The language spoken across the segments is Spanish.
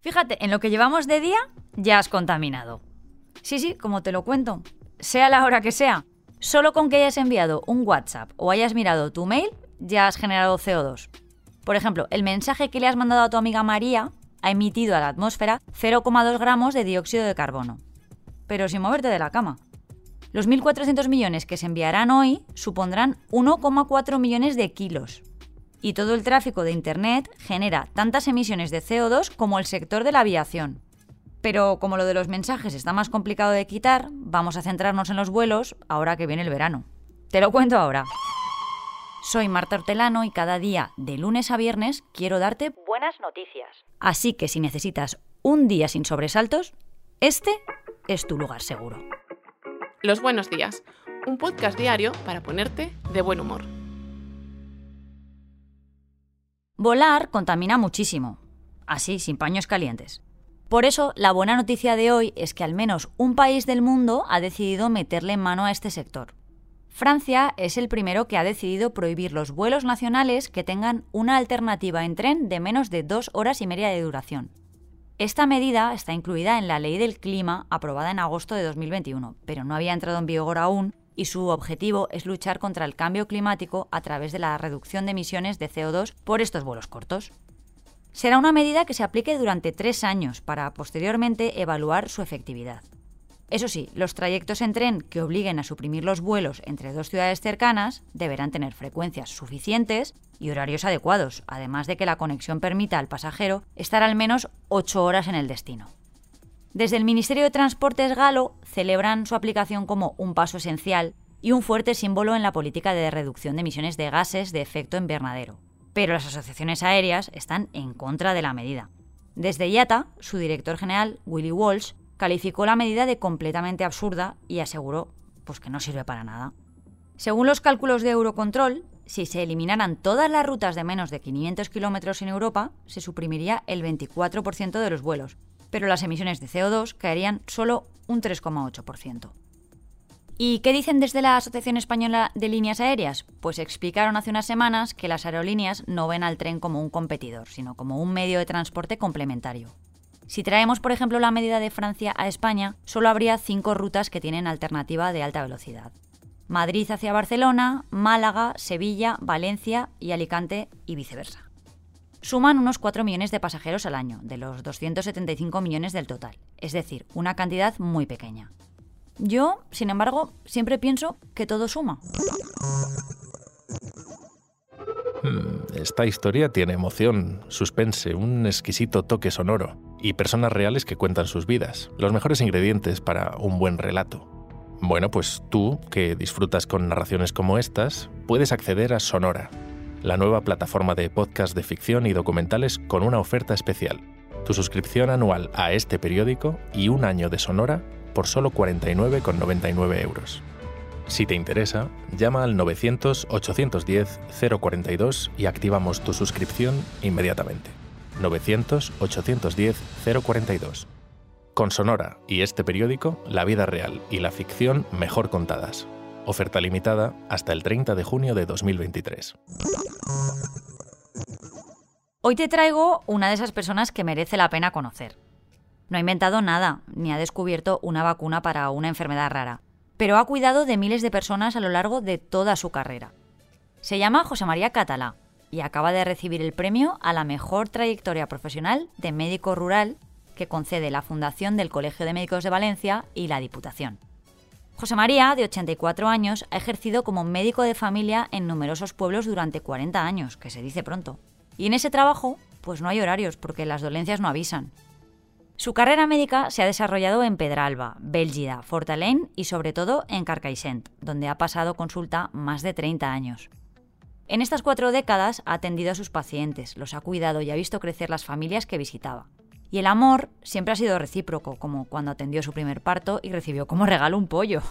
Fíjate, en lo que llevamos de día ya has contaminado. Sí, sí, como te lo cuento. Sea la hora que sea, solo con que hayas enviado un WhatsApp o hayas mirado tu mail, ya has generado CO2. Por ejemplo, el mensaje que le has mandado a tu amiga María ha emitido a la atmósfera 0,2 gramos de dióxido de carbono. Pero sin moverte de la cama. Los 1.400 millones que se enviarán hoy supondrán 1,4 millones de kilos. Y todo el tráfico de Internet genera tantas emisiones de CO2 como el sector de la aviación. Pero como lo de los mensajes está más complicado de quitar, vamos a centrarnos en los vuelos ahora que viene el verano. Te lo cuento ahora. Soy Marta Hortelano y cada día, de lunes a viernes, quiero darte buenas noticias. Así que si necesitas un día sin sobresaltos, este es tu lugar seguro. Los buenos días, un podcast diario para ponerte de buen humor. Volar contamina muchísimo, así, sin paños calientes. Por eso, la buena noticia de hoy es que al menos un país del mundo ha decidido meterle mano a este sector. Francia es el primero que ha decidido prohibir los vuelos nacionales que tengan una alternativa en tren de menos de dos horas y media de duración. Esta medida está incluida en la Ley del Clima aprobada en agosto de 2021, pero no había entrado en vigor aún y su objetivo es luchar contra el cambio climático a través de la reducción de emisiones de CO2 por estos vuelos cortos. Será una medida que se aplique durante tres años para posteriormente evaluar su efectividad. Eso sí, los trayectos en tren que obliguen a suprimir los vuelos entre dos ciudades cercanas deberán tener frecuencias suficientes y horarios adecuados, además de que la conexión permita al pasajero estar al menos ocho horas en el destino. Desde el Ministerio de Transportes galo celebran su aplicación como un paso esencial y un fuerte símbolo en la política de reducción de emisiones de gases de efecto invernadero. Pero las asociaciones aéreas están en contra de la medida. Desde IATA, su director general, Willy Walsh, calificó la medida de completamente absurda y aseguró pues, que no sirve para nada. Según los cálculos de Eurocontrol, si se eliminaran todas las rutas de menos de 500 kilómetros en Europa, se suprimiría el 24% de los vuelos, pero las emisiones de CO2 caerían solo un 3,8%. ¿Y qué dicen desde la Asociación Española de Líneas Aéreas? Pues explicaron hace unas semanas que las aerolíneas no ven al tren como un competidor, sino como un medio de transporte complementario. Si traemos, por ejemplo, la medida de Francia a España, solo habría cinco rutas que tienen alternativa de alta velocidad. Madrid hacia Barcelona, Málaga, Sevilla, Valencia y Alicante y viceversa suman unos 4 millones de pasajeros al año, de los 275 millones del total, es decir, una cantidad muy pequeña. Yo, sin embargo, siempre pienso que todo suma. Hmm, esta historia tiene emoción, suspense, un exquisito toque sonoro y personas reales que cuentan sus vidas, los mejores ingredientes para un buen relato. Bueno, pues tú, que disfrutas con narraciones como estas, puedes acceder a Sonora, la nueva plataforma de podcast de ficción y documentales con una oferta especial. Tu suscripción anual a este periódico y un año de Sonora por solo 49,99 euros. Si te interesa, llama al 900-810-042 y activamos tu suscripción inmediatamente. 900-810-042. Con Sonora y este periódico, la vida real y la ficción mejor contadas. Oferta limitada hasta el 30 de junio de 2023. Hoy te traigo una de esas personas que merece la pena conocer. No ha inventado nada, ni ha descubierto una vacuna para una enfermedad rara, pero ha cuidado de miles de personas a lo largo de toda su carrera. Se llama José María Catalá y acaba de recibir el premio a la mejor trayectoria profesional de médico rural que concede la Fundación del Colegio de Médicos de Valencia y la Diputación. José María, de 84 años, ha ejercido como médico de familia en numerosos pueblos durante 40 años, que se dice pronto. Y en ese trabajo, pues no hay horarios, porque las dolencias no avisan. Su carrera médica se ha desarrollado en Pedralba, Bélgida, Fortalén y sobre todo en Carcaixent, donde ha pasado consulta más de 30 años. En estas cuatro décadas ha atendido a sus pacientes, los ha cuidado y ha visto crecer las familias que visitaba. Y el amor siempre ha sido recíproco, como cuando atendió su primer parto y recibió como regalo un pollo.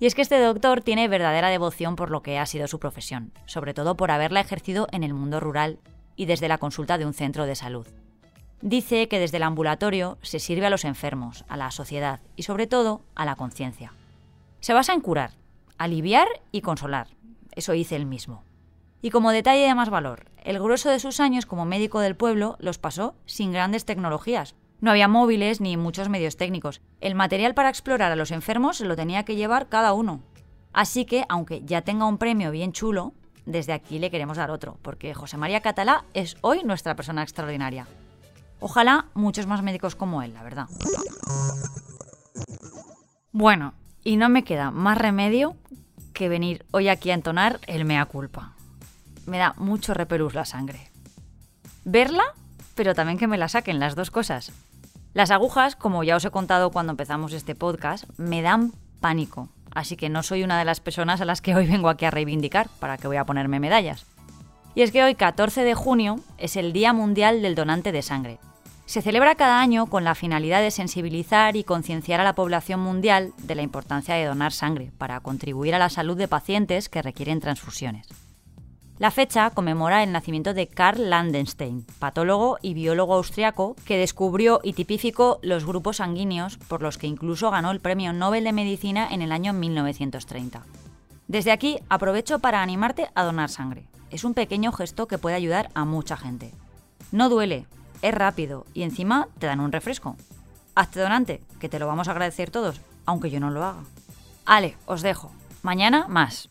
Y es que este doctor tiene verdadera devoción por lo que ha sido su profesión, sobre todo por haberla ejercido en el mundo rural y desde la consulta de un centro de salud. Dice que desde el ambulatorio se sirve a los enfermos, a la sociedad y sobre todo a la conciencia. Se basa en curar, aliviar y consolar. Eso dice él mismo. Y como detalle de más valor, el grueso de sus años como médico del pueblo los pasó sin grandes tecnologías. No había móviles ni muchos medios técnicos. El material para explorar a los enfermos lo tenía que llevar cada uno. Así que, aunque ya tenga un premio bien chulo, desde aquí le queremos dar otro, porque José María Catalá es hoy nuestra persona extraordinaria. Ojalá muchos más médicos como él, la verdad. Bueno, y no me queda más remedio que venir hoy aquí a entonar el mea culpa. Me da mucho repelús la sangre. Verla, pero también que me la saquen las dos cosas. Las agujas, como ya os he contado cuando empezamos este podcast, me dan pánico. Así que no soy una de las personas a las que hoy vengo aquí a reivindicar, para que voy a ponerme medallas. Y es que hoy, 14 de junio, es el Día Mundial del Donante de Sangre. Se celebra cada año con la finalidad de sensibilizar y concienciar a la población mundial de la importancia de donar sangre para contribuir a la salud de pacientes que requieren transfusiones. La fecha conmemora el nacimiento de Karl Landenstein, patólogo y biólogo austriaco que descubrió y tipificó los grupos sanguíneos por los que incluso ganó el Premio Nobel de Medicina en el año 1930. Desde aquí aprovecho para animarte a donar sangre. Es un pequeño gesto que puede ayudar a mucha gente. No duele, es rápido y encima te dan un refresco. Hazte donante, que te lo vamos a agradecer todos, aunque yo no lo haga. Ale, os dejo. Mañana más.